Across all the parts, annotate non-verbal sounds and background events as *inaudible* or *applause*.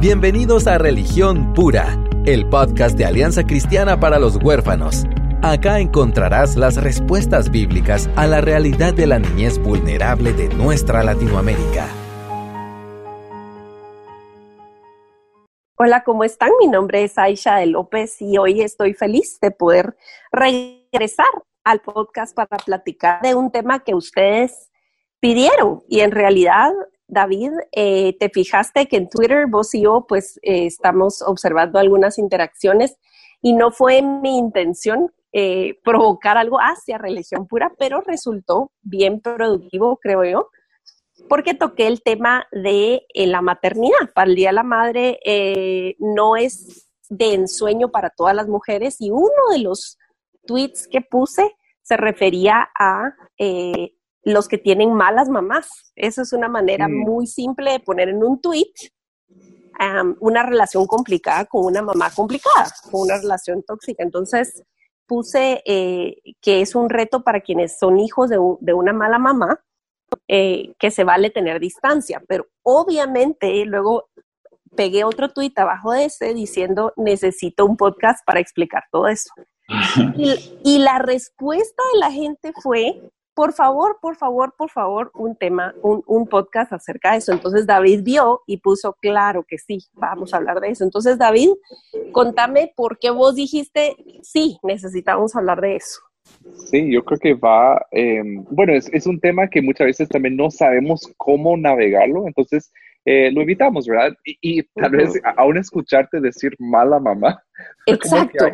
Bienvenidos a Religión Pura, el podcast de Alianza Cristiana para los Huérfanos. Acá encontrarás las respuestas bíblicas a la realidad de la niñez vulnerable de nuestra Latinoamérica. Hola, ¿cómo están? Mi nombre es Aisha de López y hoy estoy feliz de poder regresar al podcast para platicar de un tema que ustedes pidieron y en realidad David, eh, te fijaste que en Twitter vos y yo pues eh, estamos observando algunas interacciones y no fue mi intención eh, provocar algo hacia religión pura, pero resultó bien productivo, creo yo, porque toqué el tema de la maternidad. Para el Día de la Madre no es de ensueño para todas las mujeres y uno de los tweets que puse se refería a los que tienen malas mamás. Eso es una manera muy simple de poner en un tweet una relación complicada con una mamá complicada, con una relación tóxica. Entonces puse eh, que es un reto para quienes son hijos de, una mala mamá, eh, que se vale tener distancia, pero obviamente luego pegué otro tweet abajo de ese diciendo necesito un podcast para explicar todo eso. *laughs* y la respuesta de la gente fue por favor, por favor, por favor, un tema, un, podcast acerca de eso. Entonces David vio y puso, claro que sí, vamos a hablar de eso. Entonces David, contame por qué vos dijiste, sí, necesitamos hablar de eso. Sí, yo creo que va, em, bueno, es, un tema que muchas veces también no sabemos cómo navegarlo, entonces eh, lo evitamos, ¿verdad? Y, tal vez aún escucharte decir mala mamá. *laughs* Exacto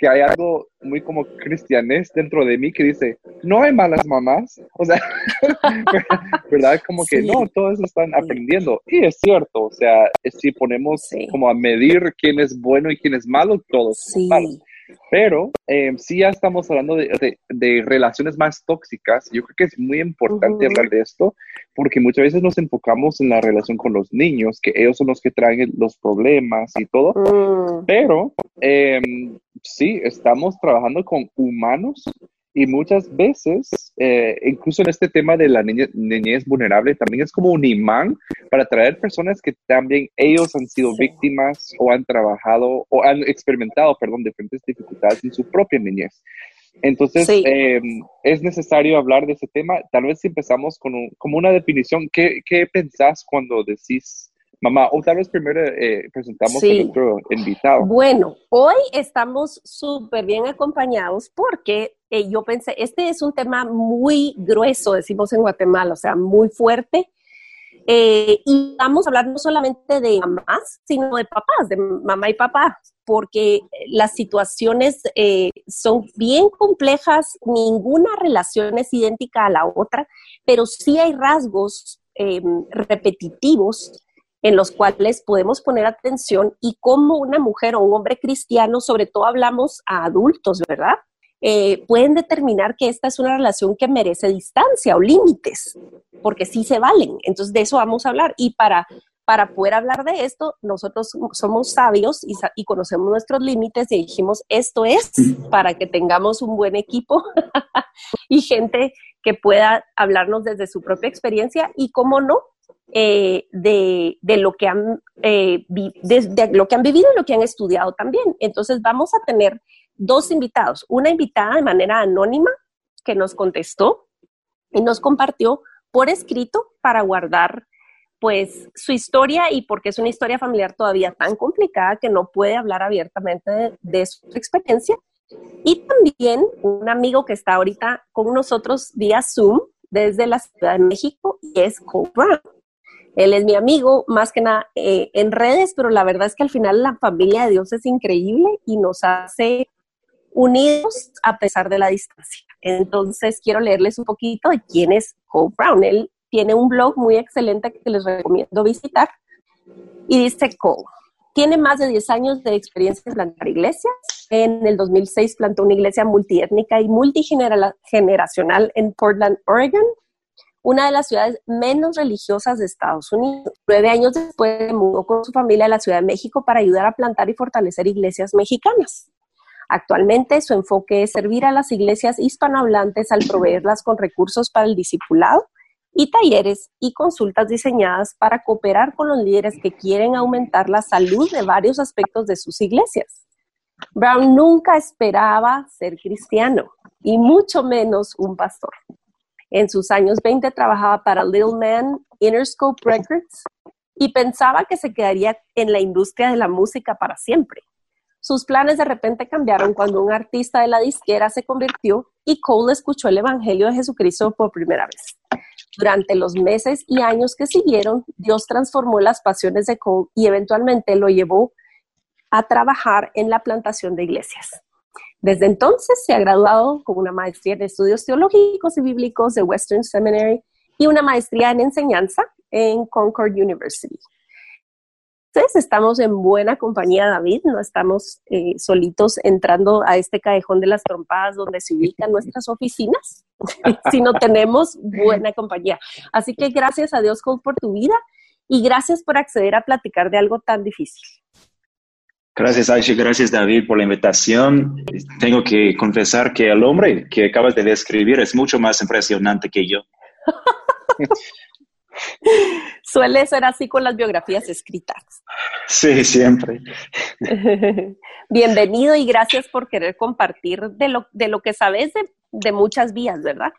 que hay algo muy como cristianés dentro de mí que dice, no hay malas mamás, o sea, *laughs* ¿verdad? Como que no, todos están aprendiendo. Y es cierto, o sea, si ponemos como a medir quién es bueno y quién es malo, todos son malos. Pero eh, sí ya estamos hablando de, de, relaciones más tóxicas. Yo creo que es muy importante hablar de esto porque muchas veces nos enfocamos en la relación con los niños, que ellos son los que traen los problemas y todo. Mm. Pero eh, sí, estamos trabajando con humanos y muchas veces, eh, incluso en este tema de la niñez vulnerable, también es como un imán para atraer personas que también ellos han sido víctimas o han trabajado o han experimentado, perdón, diferentes dificultades en su propia niñez. Entonces, em, es necesario hablar de ese tema. Tal vez si empezamos con como una definición, ¿qué, ¿qué pensás cuando decís Mamá, o tal vez primero eh, presentamos a nuestro invitado. Bueno, hoy estamos súper bien acompañados porque eh, yo pensé, este es un tema muy grueso, decimos en Guatemala, o sea, muy fuerte. Eh, y vamos a hablar no solamente de mamás, sino de papás, de mamá y papá, porque las situaciones son bien complejas, ninguna relación es idéntica a la otra, pero sí hay rasgos repetitivos en los cuales podemos poner atención y cómo una mujer o un hombre cristiano, sobre todo hablamos a adultos, ¿verdad? Eh, pueden determinar que esta es una relación que merece distancia o límites, porque sí se valen. Entonces, de eso vamos a hablar. Y para, para poder hablar de esto, nosotros somos sabios y, y conocemos nuestros límites y dijimos, esto es para que tengamos un buen equipo *laughs* y gente que pueda hablarnos desde su propia experiencia y, cómo no, eh, de, lo que han, eh, de, lo que han vivido y lo que han estudiado también. Entonces vamos a tener dos invitados, una invitada de manera anónima que nos contestó y nos compartió por escrito para guardar pues su historia y porque es una historia familiar todavía tan complicada que no puede hablar abiertamente de, su experiencia. Y también un amigo que está ahorita con nosotros vía Zoom desde la Ciudad de México y es Brown. Él es mi amigo, más que nada eh, en redes, pero la verdad es que al final la familia de Dios es increíble y nos hace unidos a pesar de la distancia. Entonces quiero leerles un poquito de quién es Cole Brown. Él tiene un blog muy excelente que les recomiendo visitar y dice Cole. Tiene más de 10 años de experiencia en plantar iglesias. En el 2006 plantó una iglesia multiétnica y multigeneracional en Portland, Oregon una de las ciudades menos religiosas de Estados Unidos. Nueve años después mudó con su familia a la Ciudad de México para ayudar a plantar y fortalecer iglesias mexicanas. Actualmente su enfoque es servir a las iglesias hispanohablantes al proveerlas con recursos para el discipulado y talleres y consultas diseñadas para cooperar con los líderes que quieren aumentar la salud de varios aspectos de sus iglesias. Brown nunca esperaba ser cristiano y mucho menos un pastor. En sus años 20 trabajaba para Little Man, Interscope Records y pensaba que se quedaría en la industria de la música para siempre. Sus planes de repente cambiaron cuando un artista de la disquera se convirtió y Cole escuchó el Evangelio de Jesucristo por primera vez. Durante los meses y años que siguieron, Dios transformó las pasiones de Cole y eventualmente lo llevó a trabajar en la plantación de iglesias. Desde entonces se ha graduado con una maestría en estudios teológicos y bíblicos de Western Seminary y una maestría en enseñanza en Concord University. Entonces estamos en buena compañía, David, no estamos eh, solitos entrando a este callejón de las trompadas donde se ubican *laughs* nuestras oficinas, *laughs* sino tenemos buena compañía. Así que gracias a Dios, Cole, por tu vida y gracias por acceder a platicar de algo tan difícil. Gracias, Aisha. Gracias, David, por la invitación. Tengo que confesar que el hombre que acabas de describir es mucho más impresionante que yo. *laughs* Suele ser así con las biografías escritas. Sí, siempre. *laughs* Bienvenido y gracias por querer compartir de lo, de lo que sabes de, muchas vías, ¿verdad?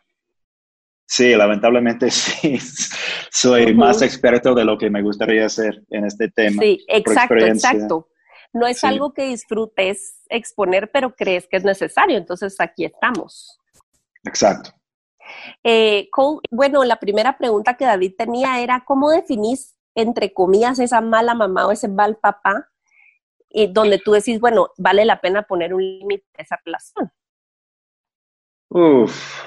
Sí, lamentablemente *laughs* sí. Soy más experto de lo que me gustaría hacer en este tema. Sí, exacto, exacto. No es algo que disfrutes exponer, pero crees que es necesario. Entonces aquí estamos. Exacto. Eh, bueno, la primera pregunta que David tenía era, ¿cómo definís, entre comillas, esa mala mamá o ese mal papá, y donde tú decís, bueno, vale la pena poner un límite a esa relación? Uf,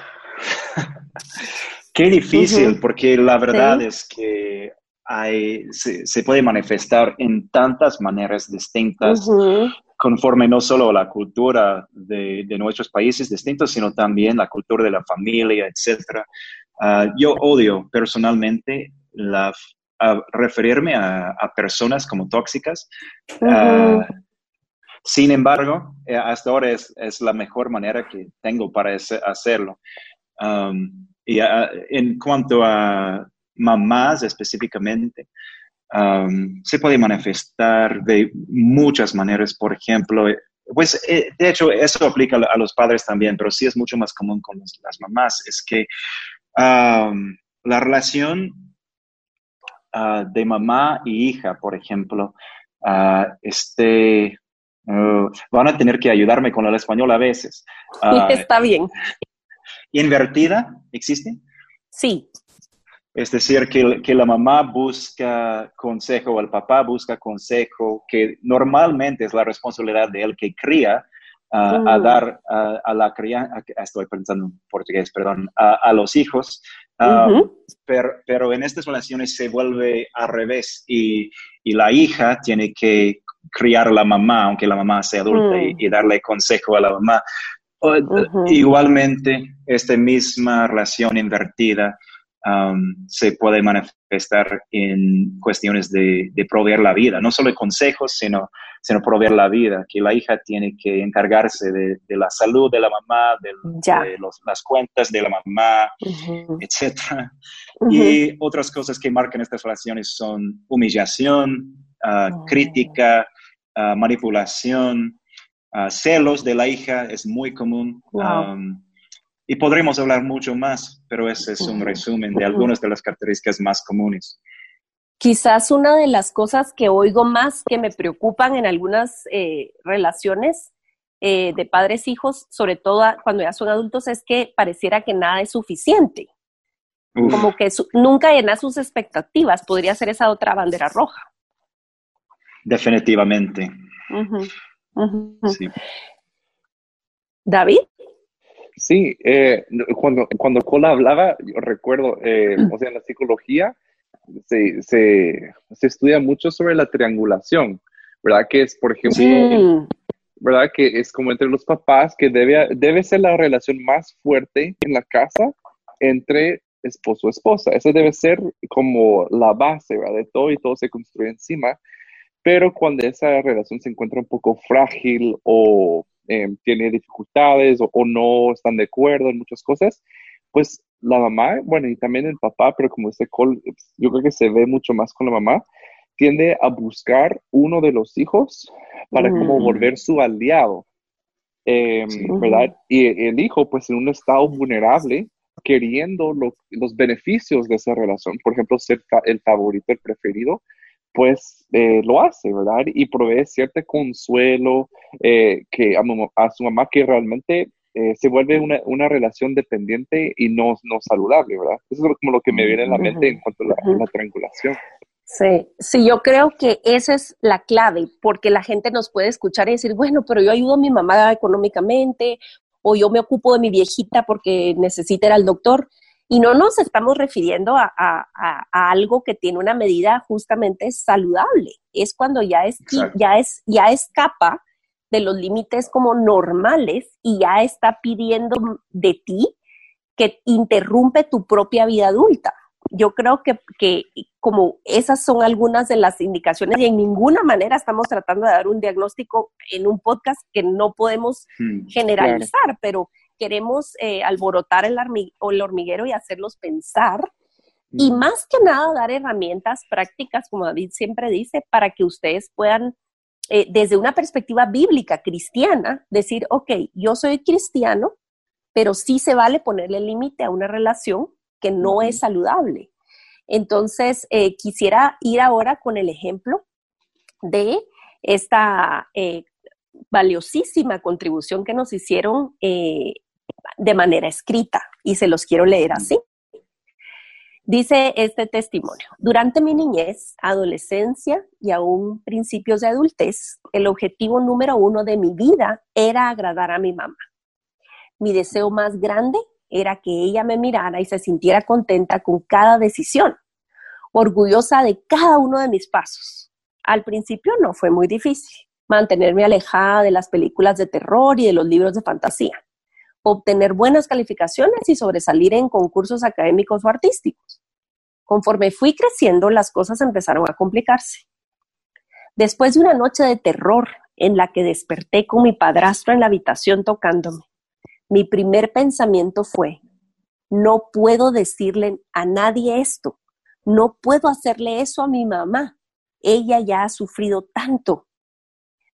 *laughs* qué difícil, porque la verdad es que hay, se, puede manifestar en tantas maneras distintas conforme no solo a la cultura de, nuestros países distintos, sino también la cultura de la familia, etc. Ah, yo odio personalmente la, referirme a, personas como tóxicas. Ah, sin embargo, eh, hasta ahora es, la mejor manera que tengo para hacerlo. Um, y ah, en cuanto a mamás específicamente, se puede manifestar de muchas maneras. Por ejemplo, pues eh, de hecho eso aplica a los padres también, pero sí es mucho más común con las mamás. Es que la relación ah, de mamá y hija, por ejemplo, uh, este, uh, van a tener que ayudarme con el español a veces. Ah, Está bien. ¿Invertida existe? Sí. Es decir, que, la mamá busca consejo o el papá busca consejo, que normalmente es la responsabilidad de él que cría a mm. dar a la crianza, estoy pensando en portugués, perdón, a, los hijos, pero, pero, en estas relaciones se vuelve al revés y, la hija tiene que criar a la mamá, aunque la mamá sea adulta, y, mm. darle consejo a la mamá. Igualmente, esta misma relación invertida se puede manifestar en cuestiones de, proveer la vida, no solo consejos, sino, sino proveer la vida, que la hija tiene que encargarse de, la salud de la mamá, de, las cuentas de la mamá, etc. Y otras cosas que marcan estas relaciones son humillación, ah, oh. crítica, ah, manipulación, ah, celos de la hija, es muy común. Y podremos hablar mucho más, pero ese es un resumen de algunas de las características más comunes. Quizás una de las cosas que oigo más que me preocupan en algunas eh, relaciones eh, de padres-hijos, sobre todo cuando ya son adultos, es que pareciera que nada es suficiente. Como que nunca llena sus expectativas. Podría ser esa otra bandera roja. Definitivamente. David. Sí, eh, cuando, cuando Cola hablaba, yo recuerdo, eh, o sea, en la psicología se, se, se, estudia mucho sobre la triangulación, ¿verdad? Que es, por ejemplo, ¿verdad? Que es como entre los papás, que debe, debe ser la relación más fuerte en la casa entre esposo y esposa. Esa debe ser como la base, ¿verdad? De todo y todo se construye encima. Pero cuando esa relación se encuentra un poco frágil o Em, tiene dificultades o, no están de acuerdo en muchas cosas, pues la mamá, bueno, y también el papá, pero como este call, yo creo que se ve mucho más con la mamá, tiende a buscar uno de los hijos para como volver su aliado, em, ¿verdad? Y el hijo, pues en un estado vulnerable, queriendo los beneficios de esa relación, por ejemplo, ser el favorito, el preferido, pues eh, lo hace, ¿verdad? Y provee cierto consuelo eh, que a, su mamá que realmente eh, se vuelve una, una, relación dependiente y no, no saludable, ¿verdad? Eso es como lo que me viene a la mente en cuanto a la, triangulación. Sí, sí, yo creo que esa es la clave, porque la gente nos puede escuchar y decir, bueno, pero yo ayudo a mi mamá económicamente, o yo me ocupo de mi viejita porque necesita ir al doctor. Y no nos estamos refiriendo a, algo que tiene una medida justamente saludable. Es cuando ya, es, ya, es, ya escapa de los límites como normales y ya está pidiendo de ti que interrumpe tu propia vida adulta. Yo creo que, que, como esas son algunas de las indicaciones y en ninguna manera estamos tratando de dar un diagnóstico en un podcast que no podemos hmm, generalizar, pero queremos eh, alborotar el, el, hormiguero y hacerlos pensar. Y más que nada dar herramientas prácticas, como David siempre dice, para que ustedes puedan eh, desde una perspectiva bíblica cristiana, decir, ok, yo soy cristiano, pero sí se vale ponerle límite a una relación que no es saludable. Entonces, eh, quisiera ir ahora con el ejemplo de esta eh, valiosísima contribución que nos hicieron de manera escrita y se los quiero leer así. Dice este testimonio, durante mi niñez, adolescencia y aún principios de adultez, el objetivo número uno de mi vida era agradar a mi mamá. Mi deseo más grande era que ella me mirara y se sintiera contenta con cada decisión, orgullosa de cada uno de mis pasos. Al principio no fue muy difícil mantenerme alejada de las películas de terror y de los libros de fantasía obtener buenas calificaciones y sobresalir en concursos académicos o artísticos. Conforme fui creciendo, las cosas empezaron a complicarse. Después de una noche de terror en la que desperté con mi padrastro en la habitación tocándome, mi primer pensamiento fue, no puedo decirle a nadie esto, no puedo hacerle eso a mi mamá, ella ya ha sufrido tanto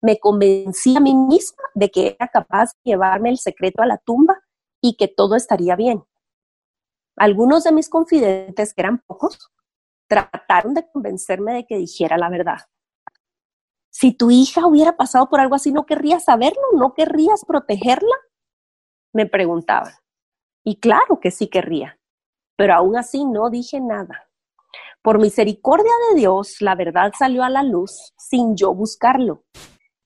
me convencí a mí misma de que era capaz de llevarme el secreto a la tumba y que todo estaría bien. Algunos de mis confidentes, que eran pocos, trataron de convencerme de que dijera la verdad. Si tu hija hubiera pasado por algo así, ¿no querrías saberlo? ¿No querrías protegerla? Me preguntaban. Y claro que sí querría, pero aún así no dije nada. Por misericordia de Dios, la verdad salió a la luz sin yo buscarlo.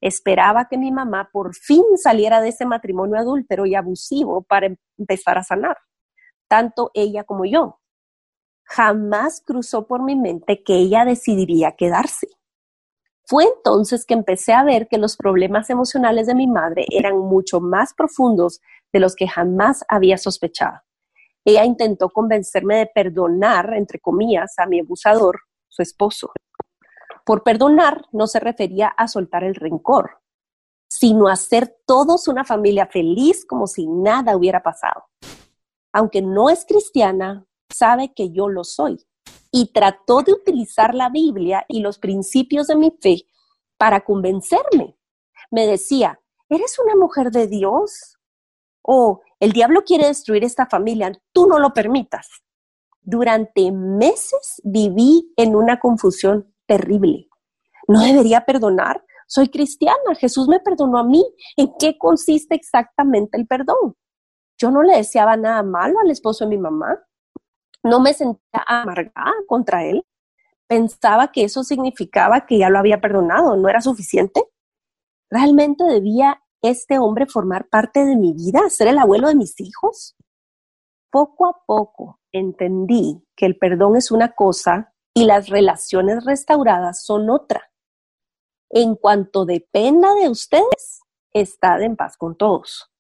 Esperaba que mi mamá por fin saliera de ese matrimonio adúltero y abusivo para empezar a sanar, tanto ella como yo. Jamás cruzó por mi mente que ella decidiría quedarse. Fue entonces que empecé a ver que los problemas emocionales de mi madre eran mucho más profundos de los que jamás había sospechado. Ella intentó convencerme de perdonar, entre comillas, a mi abusador, su esposo. Por perdonar no se refería a soltar el rencor, sino a hacer todos una familia feliz como si nada hubiera pasado. Aunque no es cristiana, sabe que yo lo soy y trató de utilizar la Biblia y los principios de mi fe para convencerme. Me decía, ¿eres una mujer de Dios? O el diablo quiere destruir esta familia, tú no lo permitas. Durante meses viví en una confusión terrible. ¿No debería perdonar? Soy cristiana, Jesús me perdonó a mí. ¿En qué consiste exactamente el perdón? Yo no le deseaba nada malo al esposo de mi mamá. No me sentía amargada contra él. Pensaba que eso significaba que ya lo había perdonado. ¿No era suficiente? ¿Realmente debía este hombre formar parte de mi vida, ser el abuelo de mis hijos? Poco a poco entendí que el perdón es una cosa y las relaciones restauradas son otra. En cuanto dependa de ustedes, estad en paz con todos.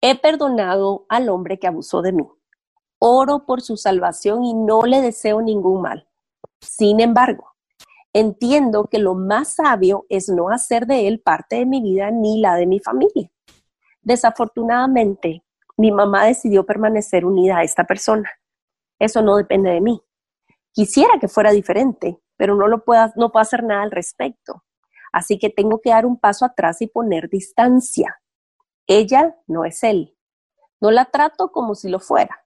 He perdonado al hombre que abusó de mí. Oro por su salvación y no le deseo ningún mal. Sin embargo, entiendo que lo más sabio es no hacer de él parte de mi vida ni la de mi familia. Desafortunadamente, mi mamá decidió permanecer unida a esta persona. Eso no depende de mí. Quisiera que fuera diferente, pero no puedo, puedo hacer nada al respecto. Así que tengo que dar un paso atrás y poner distancia. Ella no es él. No la trato como si lo fuera,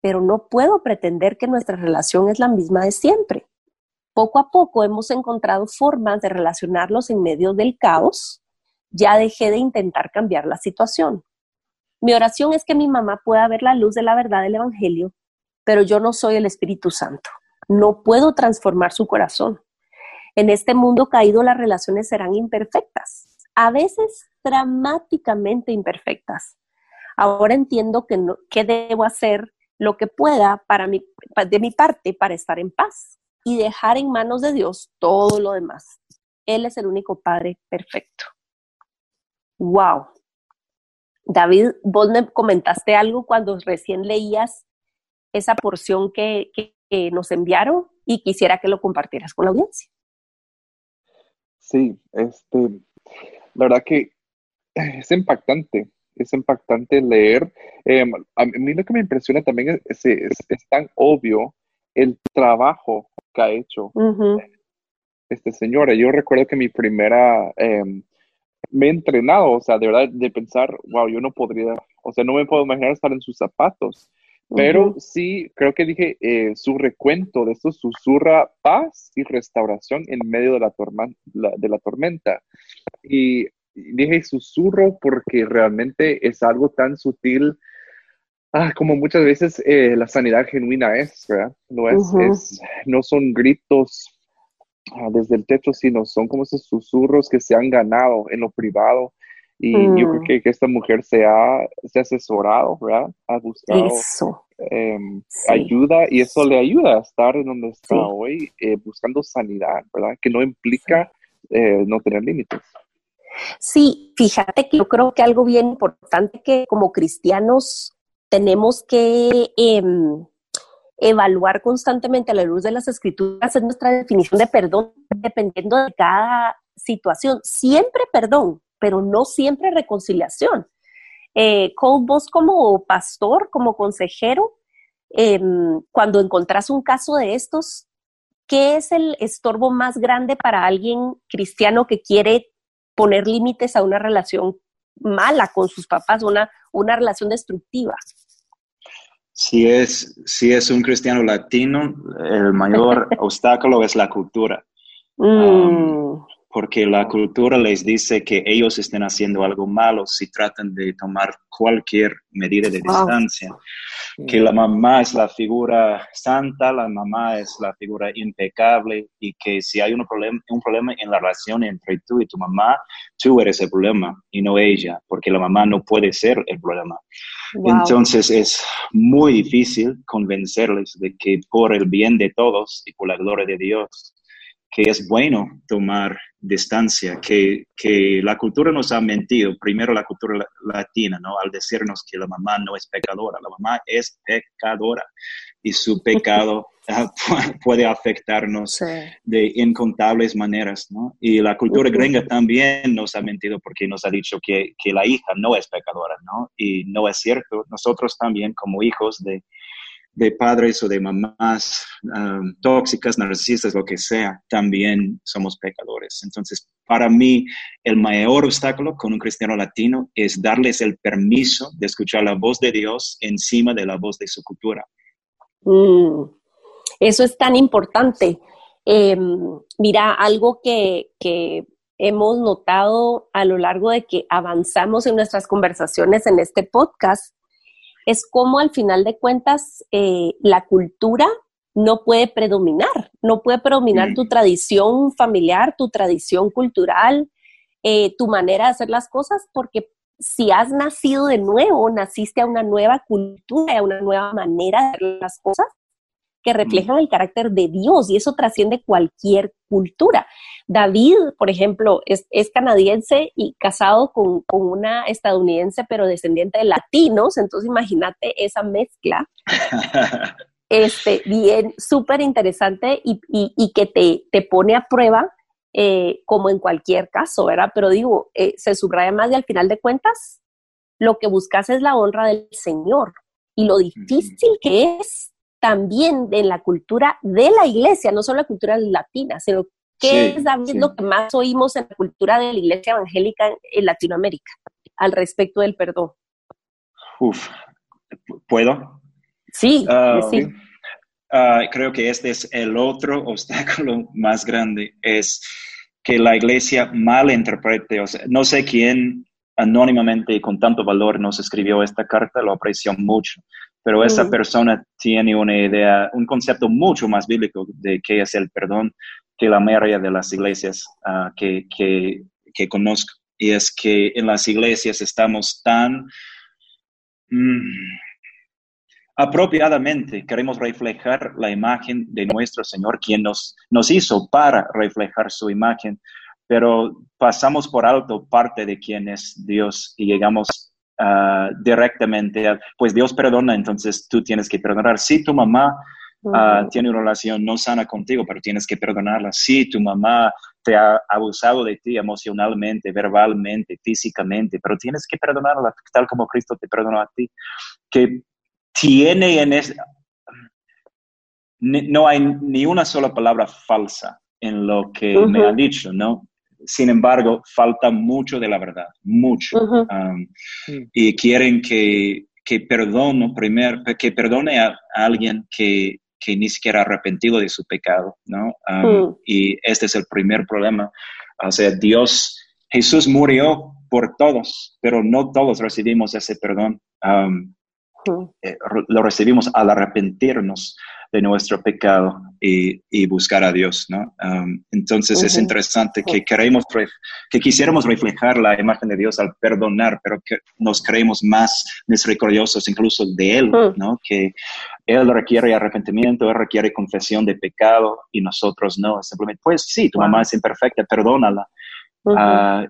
pero no puedo pretender que nuestra relación es la misma de siempre. Poco a poco hemos encontrado formas de relacionarlos en medio del caos. Ya dejé de intentar cambiar la situación. Mi oración es que mi mamá pueda ver la luz de la verdad del Evangelio, pero yo no soy el Espíritu Santo. No puedo transformar su corazón. En este mundo caído las relaciones serán imperfectas, a veces dramáticamente imperfectas. Ahora entiendo que, no, que debo hacer lo que pueda para mi, de mi parte para estar en paz y dejar en manos de Dios todo lo demás. Él es el único Padre perfecto. ¡Wow! David, vos me comentaste algo cuando recién leías esa porción que, que nos enviaron y quisiera que lo compartieras con la audiencia. Sí, este, la verdad que es impactante, es impactante leer. Em, a mí lo que me impresiona también es, es, tan obvio el trabajo que ha hecho este señor. Yo recuerdo que mi primera, em, me he entrenado, o sea, de verdad, de pensar, wow, yo no podría, o sea, no me puedo imaginar estar en sus zapatos. Pero sí, creo que dije, eh, su recuento de esto susurra paz y restauración en medio de la, de la tormenta. Y dije susurro porque realmente es algo tan sutil ah, como muchas veces eh, la sanidad genuina es, ¿verdad? No, es, no son gritos ah, desde el techo, sino son como esos susurros que se han ganado en lo privado y yo creo mm. que, esta mujer se ha, se ha asesorado, ¿verdad? Ha buscado em, ayuda y eso le ayuda a estar en donde está hoy, eh, buscando sanidad, ¿verdad? Que no implica eh, no tener límites. Sí, fíjate que yo creo que algo bien importante que como cristianos tenemos que em, evaluar constantemente a la luz de las escrituras es nuestra definición de perdón dependiendo de cada situación. Siempre perdón, pero no siempre reconciliación. Eh, vos como pastor, como consejero, em, cuando encontrás un caso de estos, ¿qué es el estorbo más grande para alguien cristiano que quiere poner límites a una relación mala con sus papás, una, una relación destructiva? Si es, si es un cristiano latino, el mayor *laughs* obstáculo es la cultura. Mm porque la cultura les dice que ellos estén haciendo algo malo si tratan de tomar cualquier medida de distancia, que la mamá es la figura santa, la mamá es la figura impecable y que si hay un problema, un problema en la relación entre tú y tu mamá, tú eres el problema y no ella, porque la mamá no puede ser el problema. Entonces es muy difícil convencerles de que por el bien de todos y por la gloria de Dios, que es bueno tomar distancia, que, que, la cultura nos ha mentido, primero la cultura latina, ¿no? Al decirnos que la mamá no es pecadora, la mamá es pecadora y su pecado *laughs* *laughs* ah, puede afectarnos de incontables maneras, ¿no? Y la cultura gringa también nos ha mentido porque nos ha dicho que, que la hija no es pecadora, ¿no? Y no es cierto, nosotros también como hijos de de padres o de mamás um, tóxicas, narcisistas, lo que sea, también somos pecadores. Entonces, para mí, el mayor obstáculo con un cristiano latino es darles el permiso de escuchar la voz de Dios encima de la voz de su cultura. Mm, eso es tan importante. Em, mira, algo que, que hemos notado a lo largo de que avanzamos en nuestras conversaciones en este podcast es como al final de cuentas eh, la cultura no puede predominar, no puede predominar tu tradición familiar, tu tradición cultural, eh, tu manera de hacer las cosas, porque si has nacido de nuevo, naciste a una nueva cultura, a una nueva manera de hacer las cosas, que reflejan el carácter de Dios y eso trasciende cualquier cultura. David, por ejemplo, es, canadiense y casado con, una estadounidense, pero descendiente de latinos, entonces imagínate esa mezcla. *laughs* este, bien, súper interesante y, que te, te, pone a prueba eh, como en cualquier caso, ¿verdad? Pero digo, eh, se subraya más y al final de cuentas, lo que buscas es la honra del Señor y lo difícil que es también en la cultura de la iglesia, no solo la cultura latina, sino que es lo que más oímos en la cultura de la iglesia evangélica en, Latinoamérica al respecto del perdón. Uf, ¿puedo? Sí, ah, sí. Ah, creo que este es el otro *laughs* obstáculo más grande, es que la iglesia malinterprete, o sea, no sé quién anónimamente y con tanto valor nos escribió esta carta, lo aprecio mucho, pero esa persona tiene una idea, un concepto mucho más bíblico de qué es el perdón que la mayoría de las iglesias ah, que, que, que, conozco. Y es que en las iglesias estamos tan... Mm, apropiadamente queremos reflejar la imagen de nuestro Señor, quien nos, nos hizo para reflejar su imagen, pero pasamos por alto parte de quién es Dios y llegamos uh, directamente pues Dios perdona, entonces tú tienes que perdonar. Si tu mamá uh, tiene una relación no sana contigo, pero tienes que perdonarla. Si tu mamá te ha abusado de ti emocionalmente, verbalmente, físicamente, pero tienes que perdonarla tal como Cristo te perdonó a ti. Que tiene en es, no hay ni una sola palabra falsa en lo que me han dicho, ¿no? Sin embargo, falta mucho de la verdad, mucho. Um, y quieren que, que perdono primero, que perdone a, alguien que, que, ni siquiera ha arrepentido de su pecado, ¿no? Um, y este es el primer problema. O sea, Dios, Jesús murió por todos, pero no todos recibimos ese perdón. Um, eh, lo recibimos al arrepentirnos de nuestro pecado y, y buscar a Dios, ¿no? Um, entonces es interesante que queremos, que quisiéramos reflejar la imagen de Dios al perdonar, pero que nos creemos más misericordiosos incluso de Él, ¿no? Que Él requiere arrepentimiento, Él requiere confesión de pecado y nosotros no. Simplemente, pues sí, tu mamá es imperfecta, perdónala. Ah,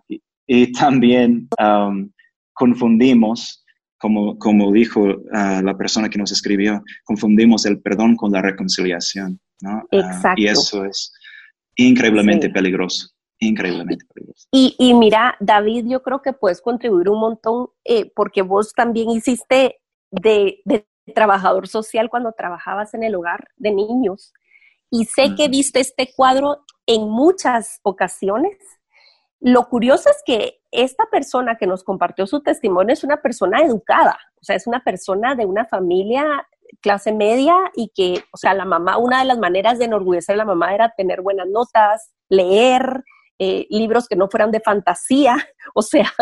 y, también um, confundimos como, como dijo ah, la persona que nos escribió, confundimos el perdón con la reconciliación, ¿no? Ah, Exacto. y eso es increíblemente peligroso, increíblemente peligroso. Y, y, mira, David, yo creo que puedes contribuir un montón eh, porque vos también hiciste de, de, trabajador social cuando trabajabas en el hogar de niños. Y sé que viste este cuadro en muchas ocasiones. Lo curioso es que esta persona que nos compartió su testimonio es una persona educada, o sea, es una persona de una familia clase media y que, o sea, la mamá, una de las maneras de enorgullecer a la mamá era tener buenas notas, leer, eh, libros que no fueran de fantasía, *laughs* o sea,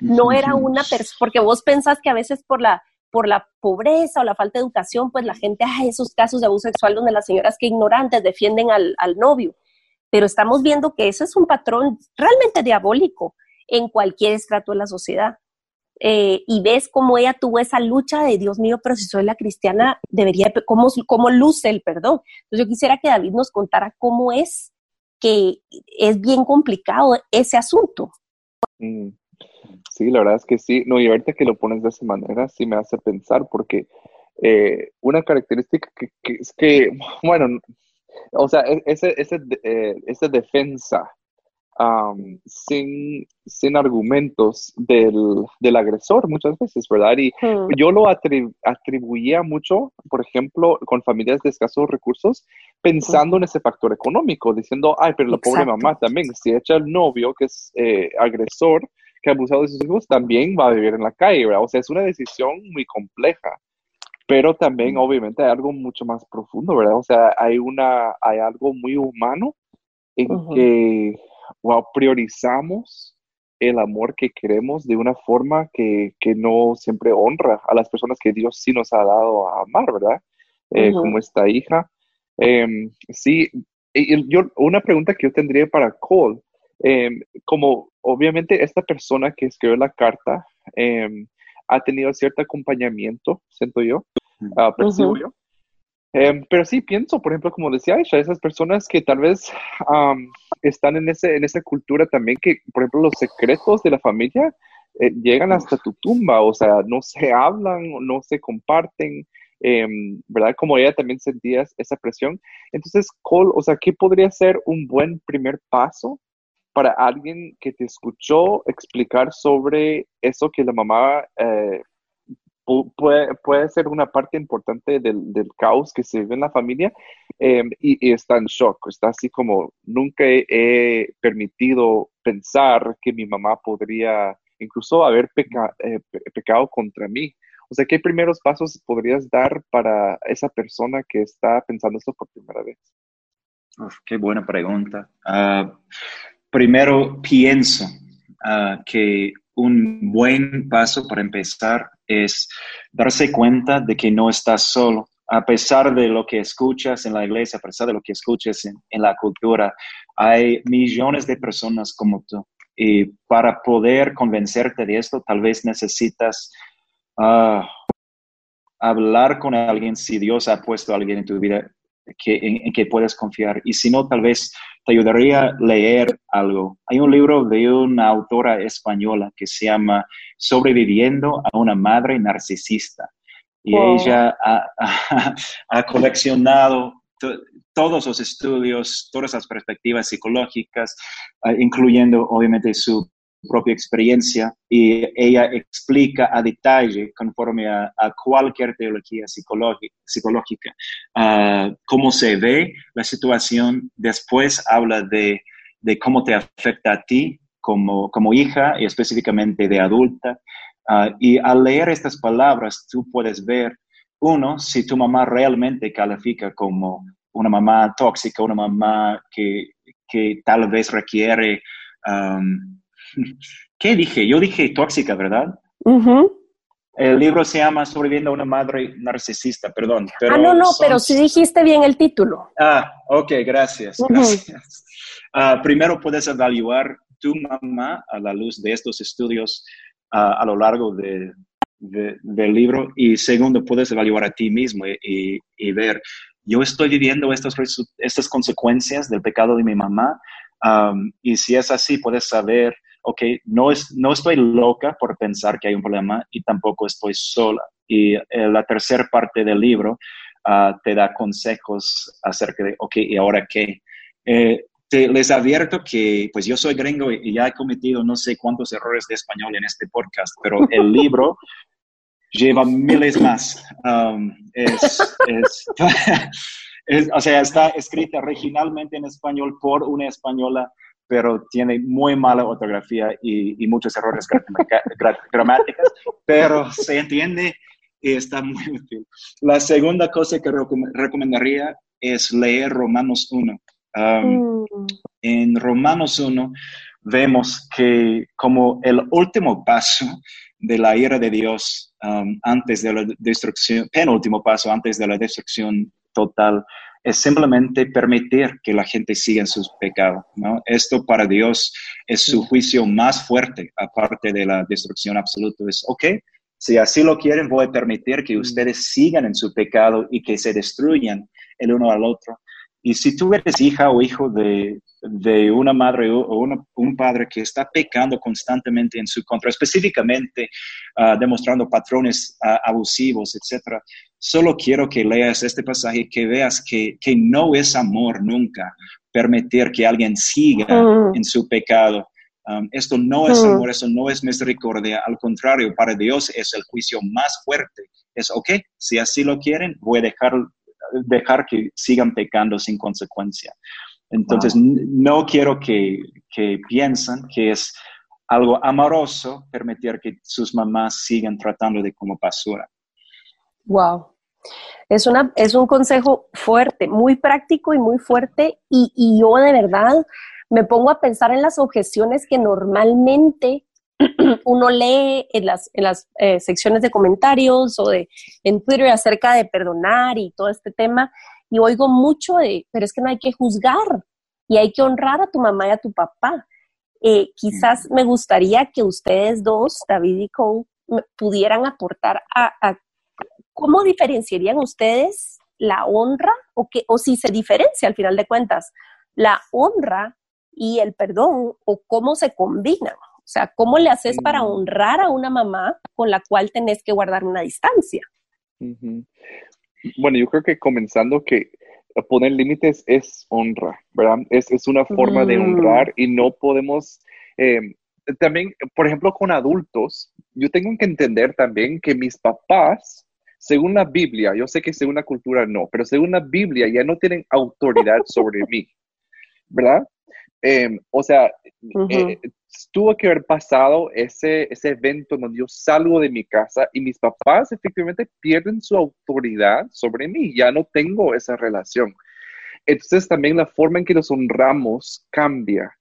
no era una persona, porque vos pensás que a veces por la, por la pobreza o la falta de educación, pues la gente, ah, esos casos de abuso sexual donde las señoras que ignorantes defienden al, al novio, pero estamos viendo que eso es un patrón realmente diabólico en cualquier estrato de la sociedad. Eh, y ves cómo ella tuvo esa lucha de Dios mío, pero si soy la cristiana, debería, cómo, cómo luce el perdón. Entonces yo quisiera que David nos contara cómo es que es bien complicado ese asunto. Mm. Sí, la verdad es que sí. No, y ahorita que lo pones de esa manera, sí me hace pensar, porque eh, una característica que, es que, bueno, o sea, e-, ese, ese, eh, esa defensa sin, sin argumentos del, del, agresor muchas veces, ¿verdad? Y hmm. yo lo atribuía mucho, por ejemplo, con familias de escasos recursos, pensando en ese factor económico, diciendo, ay, pero la pobre mamá también, si echa el novio que es eh, agresor, que ha abusado de sus hijos, también va a vivir en la calle, ¿verdad? O sea, es una decisión muy compleja pero también hmm. obviamente hay algo mucho más profundo, ¿verdad? O sea, hay una, hay algo muy humano en que wow, priorizamos el amor que queremos de una forma que, no siempre honra a las personas que Dios sí nos ha dado a amar, ¿verdad? Eh, como esta hija. Em, sí, yo, una pregunta que yo tendría para Cole, em, como obviamente esta persona que escribió la carta em, ha tenido cierto acompañamiento, siento yo, uh, percibo yo. Em, pero sí pienso, por ejemplo, como decía Aisha, esas personas que tal vez están en, ese, en esa cultura también que, por ejemplo, los secretos de la familia eh, llegan hasta tu tumba, o sea, no se hablan, no se comparten, em, ¿verdad? Como ella también sentía esa presión. Entonces, Cole, o sea, ¿qué podría ser un buen primer paso para alguien que te escuchó explicar sobre eso que la mamá eh, puede, puede, ser una parte importante del, caos que se vive en la familia em, y, está en shock, está así como nunca he, permitido pensar que mi mamá podría incluso haber eh, pecado contra mí. O sea, ¿qué primeros pasos podrías dar para esa persona que está pensando esto por primera vez? qué buena pregunta. Uh, primero pienso uh, que un buen paso para empezar es darse cuenta de que no estás solo. A pesar de lo que escuchas en la iglesia, a pesar de lo que escuchas en, la cultura, hay millones de personas como tú. Y para poder convencerte de esto, tal vez necesitas uh, hablar con alguien si Dios ha puesto a alguien en tu vida que, en, que puedes confiar. Y si no, tal vez te ayudaría a leer algo. Hay un libro de una autora española que se llama Sobreviviendo a una madre narcisista. Y ella ha, *laughs* coleccionado todos los estudios, todas las perspectivas psicológicas, ah, incluyendo obviamente su propia experiencia y ella explica a detalle, conforme a, cualquier teología psicológica, uh, cómo se ve la situación. Después habla de, de, cómo te afecta a ti como, como hija y específicamente de adulta. Uh, y al leer estas palabras, tú puedes ver, uno, si tu mamá realmente califica como una mamá tóxica, una mamá que, que tal vez requiere ¿Qué dije? Yo dije tóxica, ¿verdad? El libro se llama Sobreviviendo a una madre narcisista, perdón. ah, no, no, pero sí dijiste bien el título. Ah, ok, gracias, gracias. Ah, primero puedes evaluar tu mamá a la luz de estos estudios ah, a lo largo de, del libro y segundo puedes evaluar a ti mismo y, ver, yo estoy viviendo estas, estas consecuencias del pecado de mi mamá y si es así, puedes saber ok, no, es, no estoy loca por pensar que hay un problema y tampoco estoy sola. Y eh, la tercera parte del libro ah, te da consejos acerca de, ok, ¿y ahora qué? Eh, te, les advierto que pues yo soy gringo y, ya he cometido no sé cuántos errores de español en este podcast, pero el libro *laughs* lleva miles más. Um, es, es, *laughs* o sea, está escrita originalmente en español por una española pero tiene muy mala ortografía y, muchos errores *laughs* gramáticos, pero se entiende y está muy útil. La segunda cosa que recomendaría es leer Romanos 1. Um, mm. En Romanos 1 vemos que como el último paso de la ira de Dios um, antes de la destrucción, penúltimo paso antes de la destrucción total, es simplemente permitir que la gente siga en sus pecados. ¿no? Esto para Dios es su juicio más fuerte, aparte de la destrucción absoluta. Es, ok, si así lo quieren, voy a permitir que ustedes sigan en su pecado y que se destruyan el uno al otro. Y si tú eres hija o hijo de, de una madre o un padre que está pecando constantemente en su contra, específicamente ah, demostrando patrones ah, abusivos, etc., solo quiero que leas este pasaje y que veas que, que, no es amor nunca permitir que alguien siga en su pecado. Um, esto no es amor, eso no es misericordia. Al contrario, para Dios es el juicio más fuerte. Es, ok, si así lo quieren, voy a dejar, dejar que sigan pecando sin consecuencia. Entonces, no quiero que, que piensen que es algo amoroso permitir que sus mamás sigan tratando de como basura. Wow. Es, una, es un consejo fuerte, muy práctico y muy fuerte. Y, y yo de verdad me pongo a pensar en las objeciones que normalmente *clears throat* uno lee en las, en las eh, secciones de comentarios o de, en Twitter acerca de perdonar y todo este tema y oigo mucho de, pero es que no hay que juzgar y hay que honrar a tu mamá y a tu papá. Eh, quizás me gustaría que ustedes dos, David y Cole, pudieran aportar a, cómo diferenciarían ustedes la honra o, que, o si se diferencia al final de cuentas la honra y el perdón o cómo se combinan. O sea, ¿cómo le haces para mm. honrar a una mamá con la cual tenés que guardar una distancia? Bueno, yo creo que comenzando que poner límites es honra, ¿verdad? Es, es una forma de honrar y no podemos... Eh, también, por ejemplo, con adultos, yo tengo que entender también que mis papás, según la Biblia, yo sé que según la cultura no, pero según la Biblia ya no tienen autoridad sobre mí, ¿verdad? Em, o sea, eh, tuvo que haber pasado ese, ese evento donde yo salgo de mi casa y mis papás efectivamente pierden su autoridad sobre mí, ya no tengo esa relación. Entonces también la forma en que nos honramos cambia,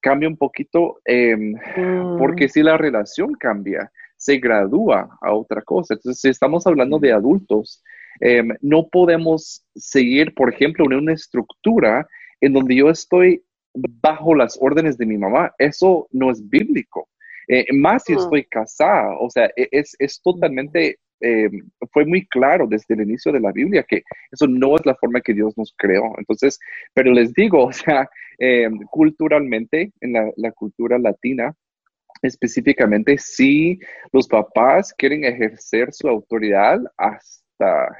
cambia un poquito, em, mm. porque si la relación cambia, se gradúa a otra cosa. Entonces, si estamos hablando de adultos, em, no podemos seguir, por ejemplo, en una estructura en donde yo estoy bajo las órdenes de mi mamá. Eso no es bíblico. Eh, más si mm. estoy casada, o sea, e, es, es totalmente, eh, fue muy claro desde el inicio de la Biblia que eso no es la forma que Dios nos creó. Entonces, pero les digo, *laughs* o sea, eh, culturalmente, en la, la, cultura latina, específicamente, si los papás quieren ejercer su autoridad hasta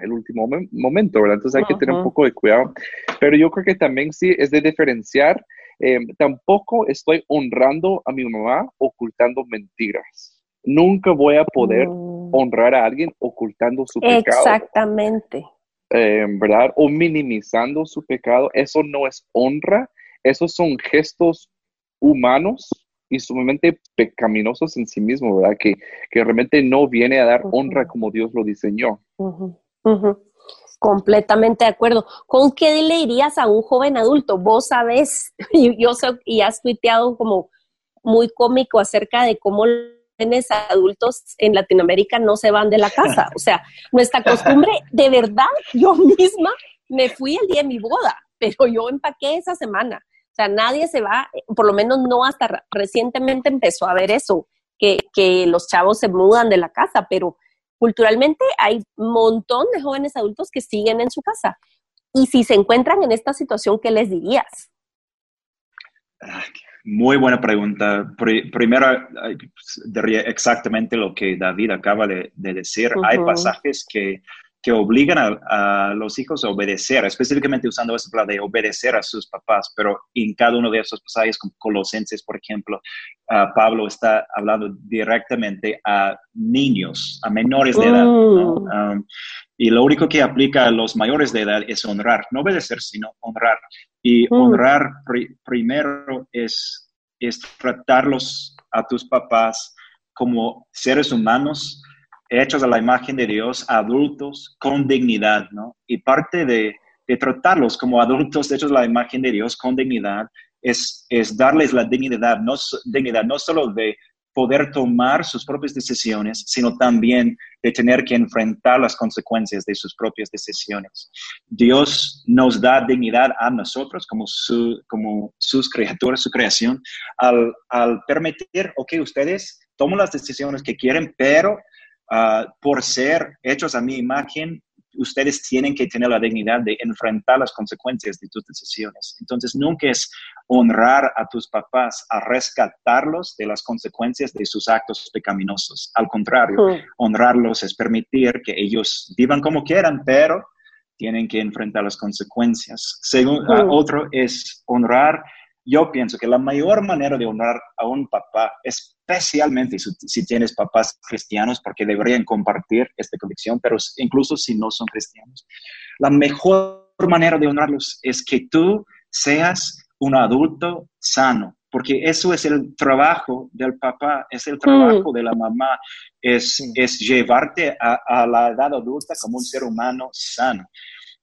el último momento, ¿verdad? Entonces hay que tener un poco de cuidado. Pero yo creo que también sí es de diferenciar Em, tampoco estoy honrando a mi mamá ocultando mentiras. Nunca voy a poder mm. honrar a alguien ocultando su pecado. Exactamente. Em, ¿Verdad? O minimizando su pecado. Eso no es honra. Esos son gestos humanos y sumamente pecaminosos en sí mismos, ¿verdad? Que, que realmente no viene a dar honra como Dios lo diseñó. Completamente de acuerdo. ¿Con qué le dirías a un joven adulto? Vos sabes, *laughs* y, yo y has tuiteado como muy cómico acerca de cómo jóvenes adultos en Latinoamérica no se van de la casa. O sea, nuestra costumbre, de verdad, yo misma me fui el día de mi boda, pero yo empaqué esa semana. O sea, nadie se va, por lo menos no hasta recientemente empezó a ver eso, que, que los chavos se mudan de la casa, pero culturalmente hay un montón de jóvenes adultos que siguen en su casa. Y si se encuentran en esta situación, ¿qué les dirías? Muy buena pregunta. primero, diría exactamente lo que David acaba de, decir. Hay pasajes que que obligan a, los hijos a obedecer, específicamente usando esa palabra de obedecer a sus papás, pero en cada uno de esos pasajes, como Colosenses, por ejemplo, Pablo está hablando directamente a niños, a menores de edad. Mm. Um, y lo único que aplica a los mayores de edad es honrar, no obedecer, sino honrar. Y mm. honrar primero es, es tratarlos a tus papás como seres humanos hechos a la imagen de Dios, adultos con dignidad, ¿no? Y parte de, tratarlos como adultos hechos a la imagen de Dios con dignidad es, es darles la dignidad no, dignidad, no solo de poder tomar sus propias decisiones, sino también de tener que enfrentar las consecuencias de sus propias decisiones. Dios nos da dignidad a nosotros como, su, como sus criaturas, su creación, al, al permitir, ok, ustedes toman las decisiones que quieren, pero Ah, por ser hechos a mi imagen, ustedes tienen que tener la dignidad de enfrentar las consecuencias de tus decisiones. Entonces, nunca es honrar a tus papás, a rescatarlos de las consecuencias de sus actos pecaminosos. Al contrario, honrarlos es permitir que ellos vivan como quieran, pero tienen que enfrentar las consecuencias. Según, ah, otro es honrar yo pienso que la mayor manera de honrar a un papá, especialmente si, tienes papás cristianos, porque deberían compartir esta convicción, pero incluso si no son cristianos, la mejor manera de honrarlos es que tú seas un adulto sano, porque eso es el trabajo del papá, es el trabajo mm. de la mamá, es, es llevarte a, la edad adulta como un ser humano sano.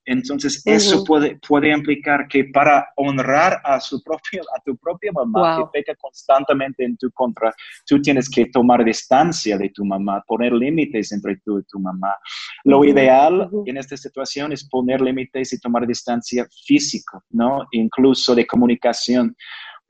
Entonces, eso puede, puede implicar que para honrar a, su propio, a tu propia mamá que peca constantemente en tu contra, tú tienes que tomar distancia de tu mamá, poner límites entre tú y tu mamá. Lo ideal en esta situación es poner límites y tomar distancia físico, ¿no? Incluso de comunicación.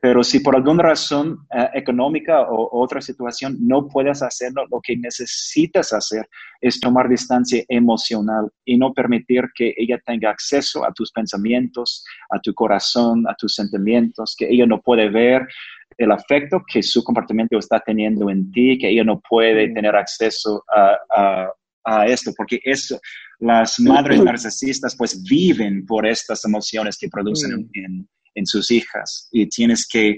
Pero si por alguna razón eh, económica o otra situación no puedes hacerlo, lo que necesitas hacer es tomar distancia emocional y no permitir que ella tenga acceso a tus pensamientos, a tu corazón, a tus sentimientos, que ella no puede ver el afecto que su comportamiento está teniendo en ti, que ella no puede tener acceso a, a esto, porque eso, las madres narcisistas pues viven por estas emociones que producen en, en, sus hijas y tienes que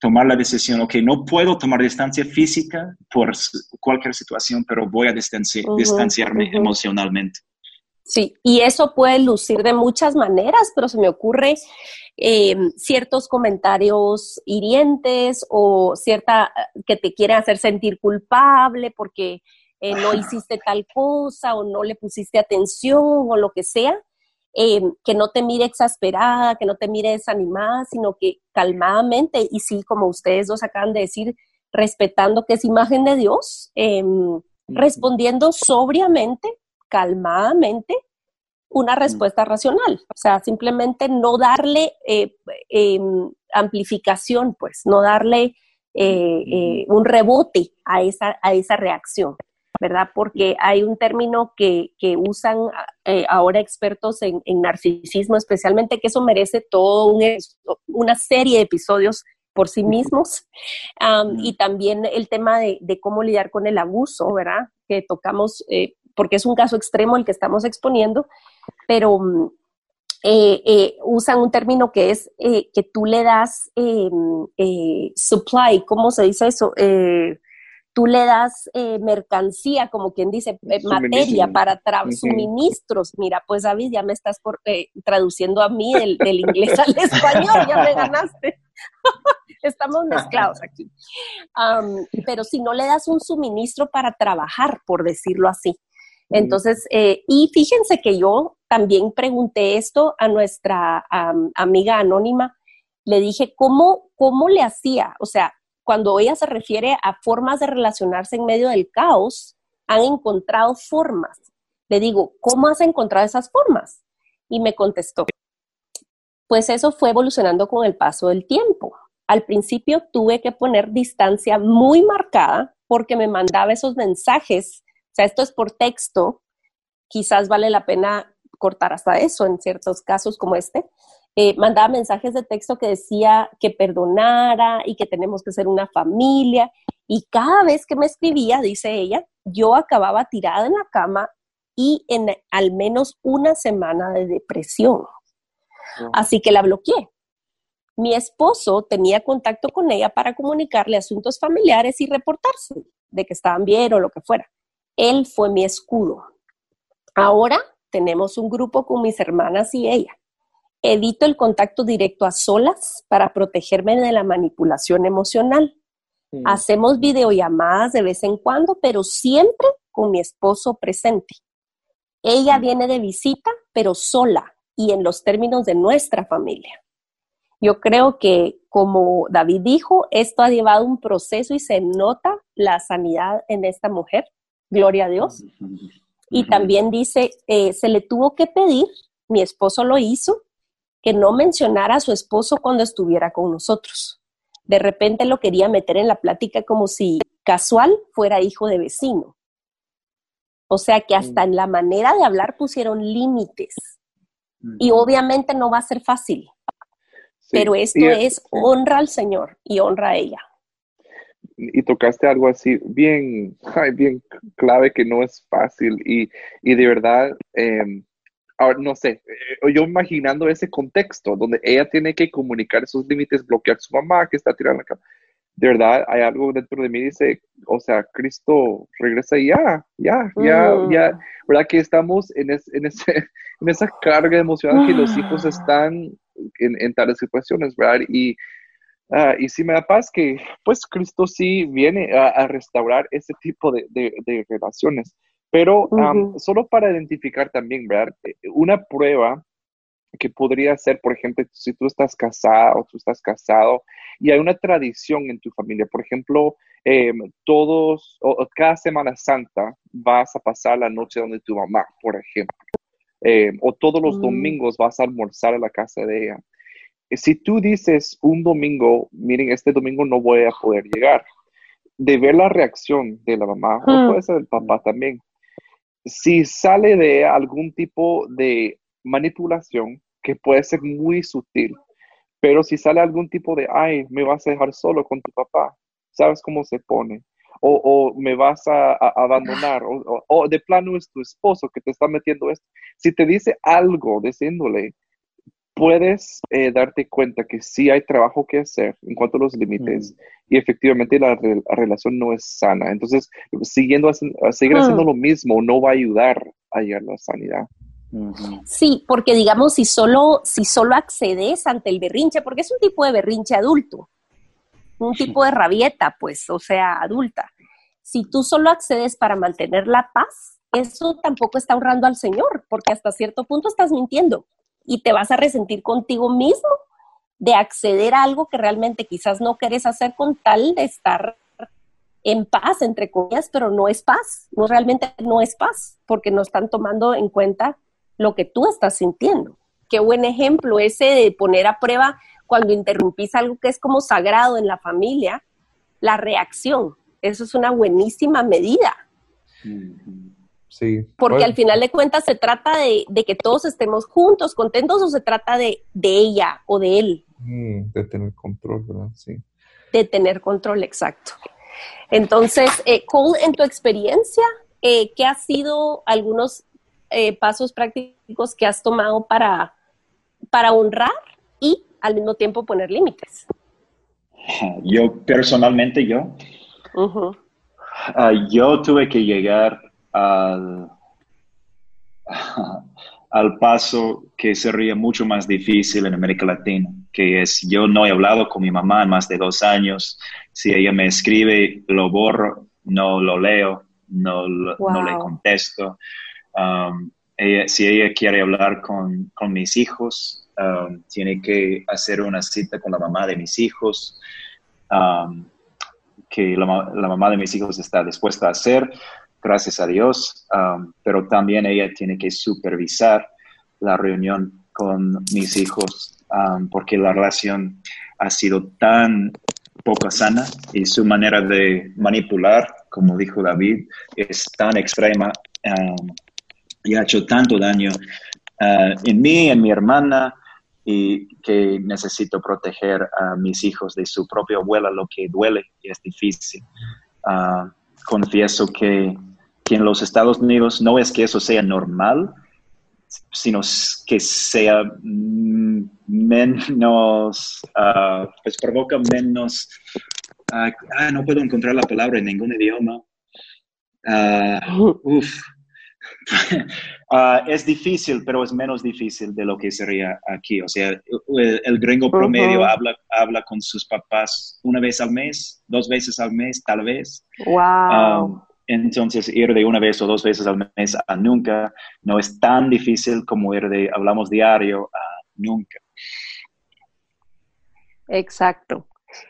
tomar la decisión, ok, no puedo tomar distancia física por cualquier situación, pero voy a distanciarme emocionalmente. Sí, y eso puede lucir de muchas maneras, pero se me ocurre eh, ciertos comentarios hirientes o cierta que te quieren hacer sentir culpable porque eh, no *laughs* hiciste tal cosa o no le pusiste atención o lo que sea. Eh, que no te mire exasperada, que no te mire desanimada, sino que calmadamente, y sí, como ustedes dos acaban de decir, respetando que es imagen de Dios, em, respondiendo sobriamente calmadamente una respuesta racional, o sea, simplemente no darle eh, em, amplificación, pues, no darle eh, eh, un rebote a esa, a esa reacción, ¿verdad? Porque hay un término que, usan ahora expertos en, narcisismo, especialmente que eso merece todo una serie de episodios por sí mismos, y también el tema de, de, cómo lidiar con el abuso, ¿verdad? Que tocamos porque es un caso extremo el que estamos exponiendo, pero mm, eh, eh, usan un término que es eh, que tú le das em, supply, ¿cómo se dice eso? Tú le das mercancía, como quien dice, materia para suministros. Mira, pues David, ya me estás traduciendo a mí del, inglés al *laughs* español, ya me ganaste. *laughs* Estamos mezclados aquí. pero si no le das un suministro para trabajar, por decirlo así, entonces, eh, y fíjense que yo también pregunté esto a nuestra amiga anónima. Le dije, ¿cómo, ¿cómo le hacía? O sea, cuando ella se refiere a formas de relacionarse en medio del caos, han encontrado formas. Le digo, ¿cómo has encontrado esas formas? Y me contestó, pues eso fue evolucionando con el paso del tiempo. Al principio tuve que poner distancia muy marcada porque me mandaba esos mensajes o sea, esto es por texto, quizás vale la pena cortar hasta eso en ciertos casos como este. Eh, mandaba mensajes de texto que decía que perdonara y que tenemos que ser una familia. Y cada vez que me escribía, dice ella, yo acababa tirada en la cama y en al menos una semana de depresión. Así que la bloqueé. Mi esposo tenía contacto con ella para comunicarle asuntos familiares y reportarse de que estaban bien o lo que fuera. Él fue mi escudo. Ahora tenemos un grupo con mis hermanas y ella. Evito el contacto directo a solas para protegerme de la manipulación emocional. Mm. Hacemos videollamadas de vez en cuando, pero siempre con mi esposo presente. Ella mm. viene de visita, pero sola y en los términos de nuestra familia. Yo creo que, como David dijo, esto ha llevado un proceso y se nota la sanidad en esta mujer gloria a Dios. Y también dice, eh, se le tuvo que pedir, mi esposo lo hizo, que no mencionara a su esposo cuando estuviera con nosotros. De repente lo quería meter en la plática como si casual fuera hijo de vecino. O sea que hasta en la manera de hablar pusieron límites. Y obviamente no va a ser fácil. pero esto es honra al Señor y honra a ella y tocaste algo así bien, bien clave que no es fácil y, de verdad, em, ahora no sé, eh, yo imaginando ese contexto donde ella tiene que comunicar esos límites, bloquear a su mamá que está tirando la cama. De verdad, hay algo dentro de mí dice, o sea, Cristo regresa ya, ya, ya, ya, mm. ¿verdad? Que estamos en, en, ese, *laughs* en esa carga emocional que los hijos ah. están en, en tales situaciones, ¿verdad? Y, Ah, y sí me da paz que, pues, Cristo sí viene a, restaurar ese tipo de, relaciones. Pero solo para identificar también, ¿verdad? Eh, una prueba que podría ser, por ejemplo, si tú estás casada o tú estás casado y hay una tradición en tu familia, por ejemplo, em, todos, o, cada Semana Santa vas a pasar la noche donde tu mamá, por ejemplo, em, o todos los mm. domingos vas a almorzar a la casa de ella si tú dices un domingo, miren, este domingo no voy a poder llegar, de ver la reacción de la mamá, o puede ser el papá también, si sale de algún tipo de manipulación que puede ser muy sutil, pero si sale algún tipo de, ay, me vas a dejar solo con tu papá, ¿sabes cómo se pone? o, me vas a, abandonar, o, de plano es tu esposo que te está metiendo esto. Si te dice algo diciéndole, puedes eh, darte cuenta que sí hay trabajo que hacer en cuanto a los límites y efectivamente la, relación no es sana. Entonces, siguiendo seguir haciendo lo mismo no va a ayudar a llegar a la sanidad. Sí, porque digamos, si solo, si solo accedes ante el berrinche, porque es un tipo de berrinche adulto, un tipo de rabieta, pues, o sea, adulta. Si tú solo accedes para mantener la paz, eso tampoco está honrando al Señor, porque hasta cierto punto estás mintiendo y te vas a resentir contigo mismo de acceder a algo que realmente quizás no quieres hacer con tal de estar en paz, entre comillas, pero no es paz, no realmente no es paz, porque no están tomando en cuenta lo que tú estás sintiendo. Qué buen ejemplo ese de poner a prueba cuando interrumpís algo que es como sagrado en la familia, la reacción. Eso es una buenísima medida. Sí. Porque al final de cuentas se trata de, que todos estemos juntos, contentos, o se trata de, ella o de él. Mm, de tener control, ¿verdad? Sí. De tener control, exacto. Entonces, eh, Cole, en tu experiencia, eh, ¿qué ha sido algunos eh, pasos prácticos que has tomado para, para honrar y al mismo tiempo poner límites? *laughs* Yo personalmente, yo, ah, yo tuve que llegar al, *laughs* al paso que sería mucho más difícil en América Latina, que es yo no he hablado con mi mamá en más de dos años, si ella me escribe, lo borro, no lo leo, no, no le contesto. Um, si ella quiere hablar con, con mis hijos, um, tiene que hacer una cita con la mamá de mis hijos, um, que la, la, mamá de mis hijos está dispuesta a hacer, gracias a Dios, pero también ella tiene que supervisar la reunión con mis hijos, porque la relación ha sido tan poco sana y su manera de manipular, como dijo David, es tan extrema y ha hecho tanto daño uh, en mí, en mi hermana, y que necesito proteger a mis hijos de su propia abuela, lo que duele y es difícil. Uh, confieso que, que, en los Estados Unidos no es que eso sea normal, sino que sea menos, uh, pues provoca menos, ah, no puedo encontrar la palabra en ningún idioma. uf, *laughs* es difícil, pero es menos difícil de lo que sería aquí. O sea, el, gringo promedio habla, habla con sus papás una vez al mes, dos veces al mes, tal vez. Wow. Um, entonces, ir de una vez o dos veces al mes a nunca no es tan difícil como ir de hablamos diario a nunca. Exacto,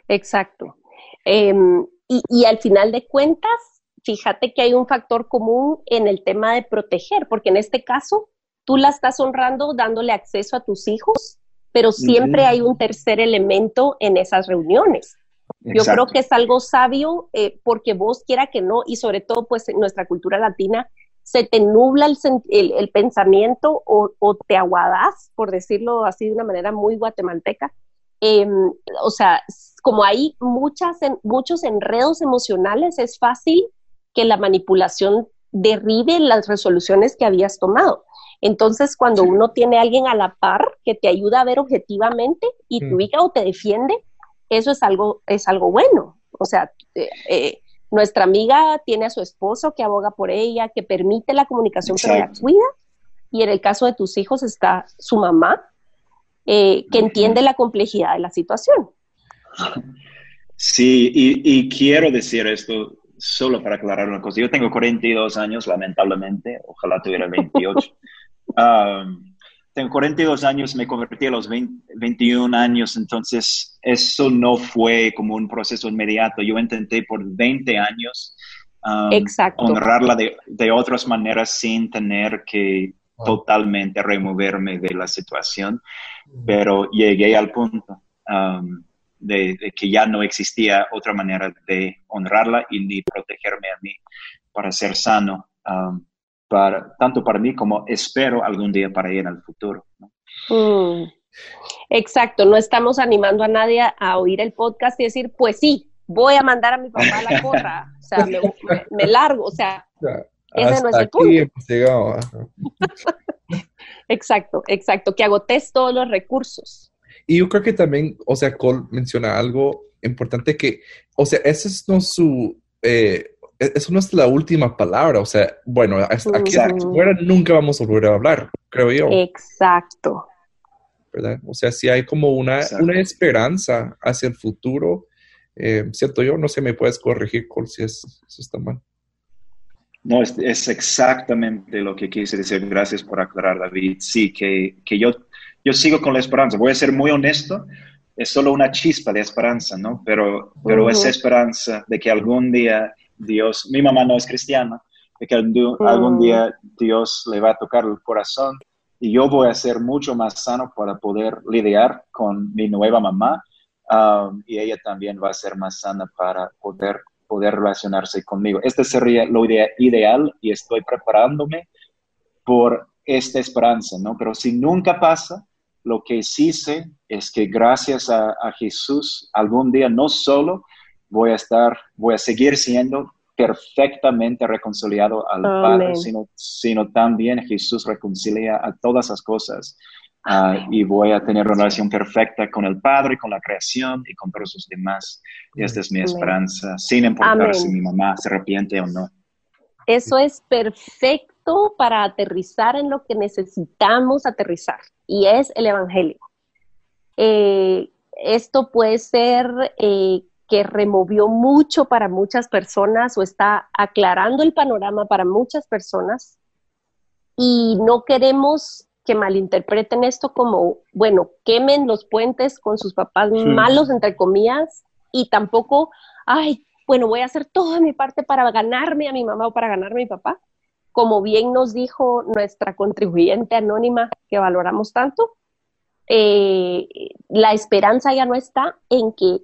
exacto. Em, y, y al final de cuentas, fíjate que hay un factor común en el tema de proteger, porque en este caso tú la estás honrando dándole acceso a tus hijos, pero siempre hay un tercer elemento en esas reuniones. Yo creo que es algo sabio eh, porque vos quiera que no, y sobre todo pues en nuestra cultura latina, se te nubla el, pensamiento o, te aguadas, por decirlo así de una manera muy guatemalteca. Em, o sea, como hay muchas, muchos enredos emocionales, es fácil que la manipulación derribe las resoluciones que habías tomado. Entonces, cuando uno tiene a alguien a la par que te ayuda a ver objetivamente y te ubica o te defiende, eso es algo, es algo bueno. O sea, eh, eh, nuestra amiga tiene a su esposo que aboga por ella, que permite la comunicación, pero la cuida. Y en el caso de tus hijos está su mamá, eh, que entiende la complejidad de la situación. Sí, y quiero decir esto solo para aclarar una cosa, yo tengo 42 años, lamentablemente, ojalá tuviera 28. *laughs* tengo 42 años, me convertí a los 21 años, entonces eso no fue como un proceso inmediato. Yo intenté por 20 años honrarla de, de, otras maneras sin tener que totalmente removerme de la situación, pero llegué al punto de, que ya no existía otra manera de honrarla y ni protegerme a mí para ser sano, um, para, tanto para mí como espero algún día para ella en el futuro. Mm. Exacto, no estamos animando a nadie a oír el podcast y decir, pues sí, voy a mandar a mi papá a la porra, o sea, me, largo, *laughs* o sea, ese no es el punto. *laughs* exacto, exacto, que agotes todos los recursos. Y yo creo que también, o sea, Cole menciona algo importante que, o sea, ese es no su, eh, eso no es la última palabra, o sea, bueno, aquí fuera nunca vamos a volver a hablar, creo yo. Exacto. ¿Verdad? O sea, si hay como una, una esperanza hacia el futuro, eh, ¿cierto yo? No sé, me puedes corregir, Cole, si es, eso está mal. No, es, es, exactamente lo que quise decir. Gracias por aclarar, David. Sí, que, que yo, yo sigo con la esperanza. Voy a ser muy honesto es solo una chispa de esperanza, ¿no? Pero, pero esa esperanza de que algún día Dios, mi mamá no es cristiana, de que algún día Dios le va a tocar el corazón y yo voy a ser mucho más sano para poder lidiar con mi nueva mamá um, y ella también va a ser más sana para poder, poder relacionarse conmigo. Este sería lo ideal y estoy preparándome por esta esperanza, ¿no? Pero si nunca pasa, lo que sí sé es que gracias a, Jesús algún día no solo voy a estar, voy a seguir siendo perfectamente reconciliado al Padre, sino, sino también Jesús reconcilia a todas las cosas. Ah, y voy a tener una relación perfecta con el Padre, con la creación y con todos los demás. Y esta es mi esperanza, sin importar si mi mamá se arrepiente o no. Eso es perfecto para aterrizar en lo que necesitamos aterrizar y es el Evangelio. Eh, esto puede ser eh, que removió mucho para muchas personas o está aclarando el panorama para muchas personas. Y no queremos que malinterpreten esto como, bueno, quemen los puentes con sus papás malos, entre comillas, y tampoco, ay, bueno, voy a hacer toda mi parte para ganarme a mi mamá o para ganarme a mi papá como bien nos dijo nuestra contribuyente anónima que valoramos tanto, eh, la esperanza ya no está en que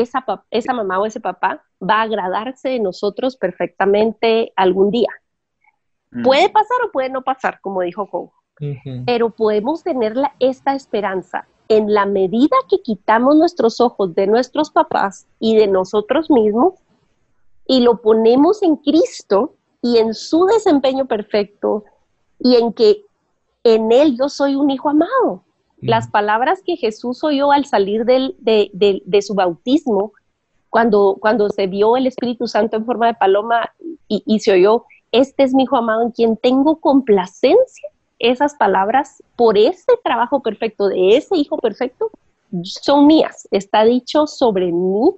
esa, esa mamá o ese papá va a agradarse de nosotros perfectamente algún día. Puede pasar o puede no pasar, como dijo Joe, pero podemos tener esta esperanza en la medida que quitamos nuestros ojos de nuestros papás y de nosotros mismos y lo ponemos en Cristo, y en su desempeño perfecto y en que en él yo soy un hijo amado. Las palabras que Jesús oyó al salir del, de, su bautismo, cuando, cuando se vio el Espíritu Santo en forma de paloma y, y se oyó, este es mi hijo amado en quien tengo complacencia, esas palabras por ese trabajo perfecto de ese hijo perfecto son mías. Está dicho sobre mí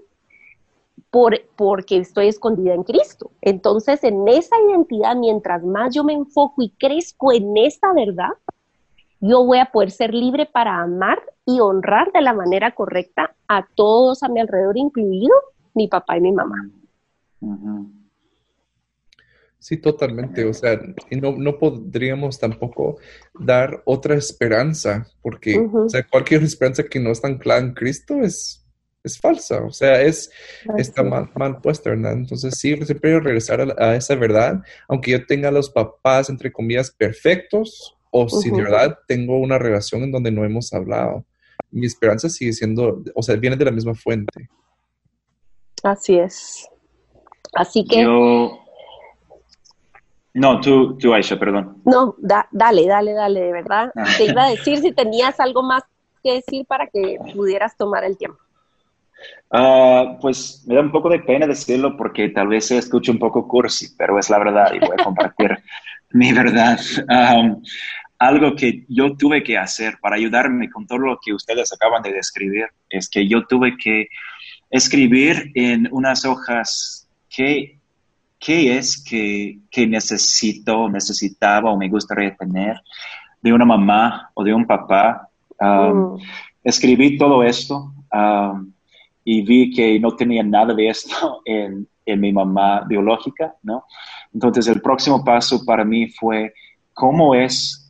porque estoy escondida en Cristo. Entonces, en esa identidad, mientras más yo me enfoco y crezco en esa verdad, yo voy a poder ser libre para amar y honrar de la manera correcta a todos a mi alrededor, incluido mi papá y mi mamá. Sí, totalmente. O sea, no, no podríamos tampoco dar otra esperanza, porque cualquier esperanza que no está anclada en Cristo es es falsa, o sea, es, está mal, mal puesta, ¿verdad? Entonces sí, siempre regresar a, esa verdad, aunque yo tenga los papás, entre comillas, perfectos, o si de verdad tengo una relación en donde no hemos hablado. Mi esperanza sigue siendo, o sea, viene de la misma fuente. Así es. Así que... Yo... No, tú, tú, Aisha, perdón. No, dale, dale, dale, de verdad. Ah. Te iba a *laughs* decir si tenías algo más que decir para que pudieras tomar el tiempo. Ah, pues me da un poco de pena decirlo porque tal vez se escuche un poco cursi, pero es la verdad y voy a compartir *laughs* mi verdad. Algo que yo tuve que hacer para ayudarme con todo lo que ustedes acaban de describir es que yo tuve que escribir en unas hojas qué, qué es que, que necesito, necesitaba o me gustaría tener de una mamá o de un papá. Mm. Escribí todo esto y vi que no tenía nada de esto *laughs* en, en, mi mamá biológica, ¿no? Entonces el próximo paso para mí fue cómo es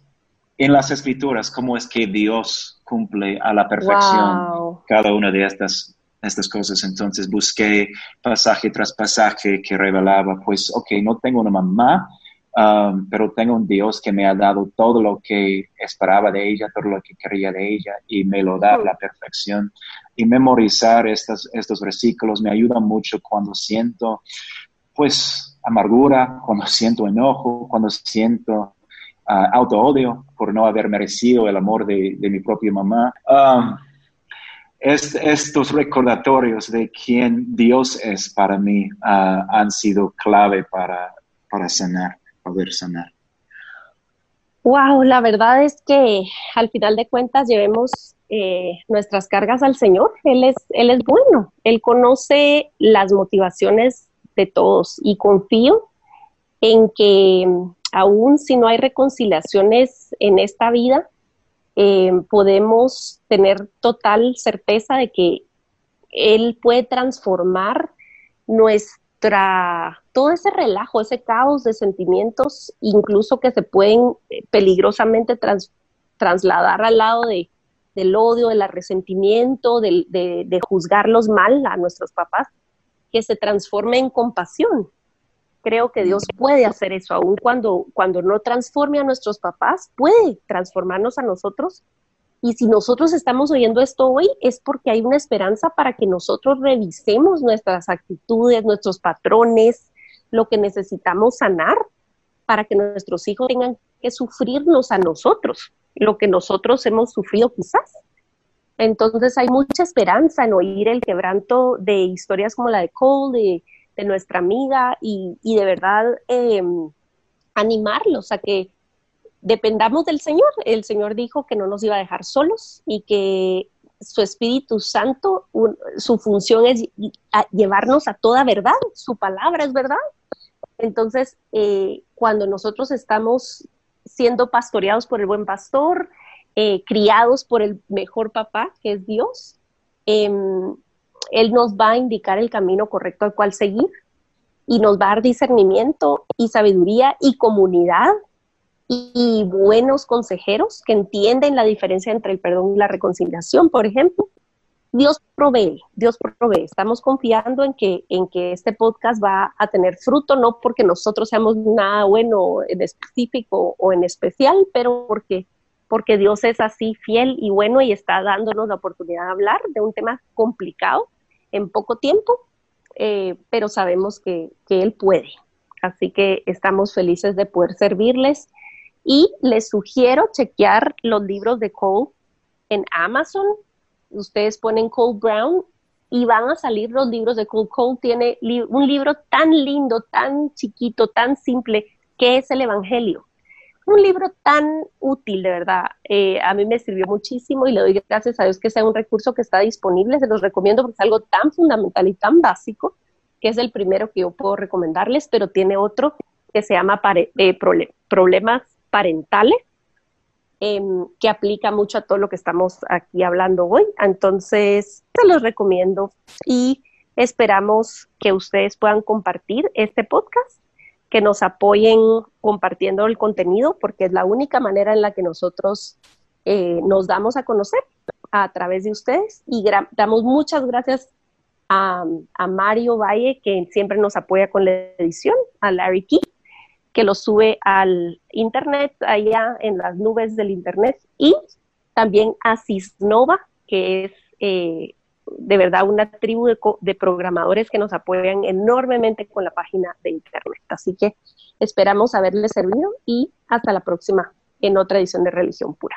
en las escrituras, cómo es que Dios cumple a la perfección cada una de estas, estas cosas. Entonces busqué pasaje tras pasaje que revelaba, pues, ok, no tengo una mamá um, pero tengo un Dios que me ha dado todo lo que esperaba de ella, todo lo que quería de ella y me lo da a la perfección. Y memorizar estos, estos versículos me ayuda mucho cuando siento, pues, amargura, cuando siento enojo, cuando siento uh, auto-odio por no haber merecido el amor de, mi propia mamá. Um, estos recordatorios de quién Dios es para mí uh, han sido clave para, para sanar, poder sanar. Wow, la verdad es que al final de cuentas llevemos eh, nuestras cargas al Señor. Él es, él es bueno, Él conoce las motivaciones de todos y confío en que aún si no hay reconciliaciones en esta vida, eh, podemos tener total certeza de que Él puede transformar nuestra, todo ese relajo, ese caos de sentimientos, incluso que se pueden eh, peligrosamente trasladar al lado de, del odio, del resentimiento, de, de juzgarlos mal a nuestros papás, que se transforme en compasión, creo que Dios puede hacer eso, aun cuando, cuando no transforme a nuestros papás, puede transformarnos a nosotros. Y si nosotros estamos oyendo esto hoy, es porque hay una esperanza para que nosotros revisemos nuestras actitudes, nuestros patrones, lo que necesitamos sanar para que nuestros hijos tengan que sufrirnos a nosotros, lo que nosotros hemos sufrido quizás. Entonces hay mucha esperanza en oír el quebranto de historias como la de Cole, de, de nuestra amiga y, de verdad em, animarlos a que dependamos del Señor. El Señor dijo que no nos iba a dejar solos y que su Espíritu Santo, su función es llevarnos a toda verdad, su palabra es verdad. Entonces, eh, cuando nosotros estamos siendo pastoreados por el buen pastor, eh, criados por el mejor papá, que es Dios, em, él nos va a indicar el camino correcto al cual seguir y nos va a dar discernimiento y sabiduría y comunidad y, buenos consejeros que entienden la diferencia entre el perdón y la reconciliación, por ejemplo. Dios provee, Dios provee. Estamos confiando en que, en que este podcast va a tener fruto, no porque nosotros seamos nada bueno en específico o en especial, pero porque, porque Dios es así fiel y bueno y está dándonos la oportunidad de hablar de un tema complicado en poco tiempo, eh, pero sabemos que, Él puede. Así que estamos felices de poder servirles y les sugiero chequear los libros de Cole en Amazon. Ustedes ponen Cole Brown y van a salir los libros de Cole. Cole tiene un libro tan lindo, tan chiquito, tan simple, que es el Evangelio un libro tan útil, de verdad. Eh, a mí me sirvió muchísimo y le doy gracias a Dios que sea un recurso que está disponible. Se los recomiendo porque es algo tan fundamental y tan básico que es el primero que yo puedo recomendarles, pero tiene otro que se llama eh, Problemas Parentales, em, que aplica mucho a todo lo que estamos aquí hablando hoy. Entonces, se los recomiendo y esperamos que ustedes puedan compartir este podcast que nos apoyen compartiendo el contenido, porque es la única manera en la que nosotros eh, nos damos a conocer a través de ustedes. Y damos muchas gracias a, Mario Valle, que siempre nos apoya con la edición, a Larry Key, que lo sube al Internet, allá en las nubes del Internet, y también a Cisnova, que es eh, de verdad una tribu de, programadores que nos apoyan enormemente con la página de internet. Así que esperamos haberles servido y hasta la próxima en otra edición de Religión Pura.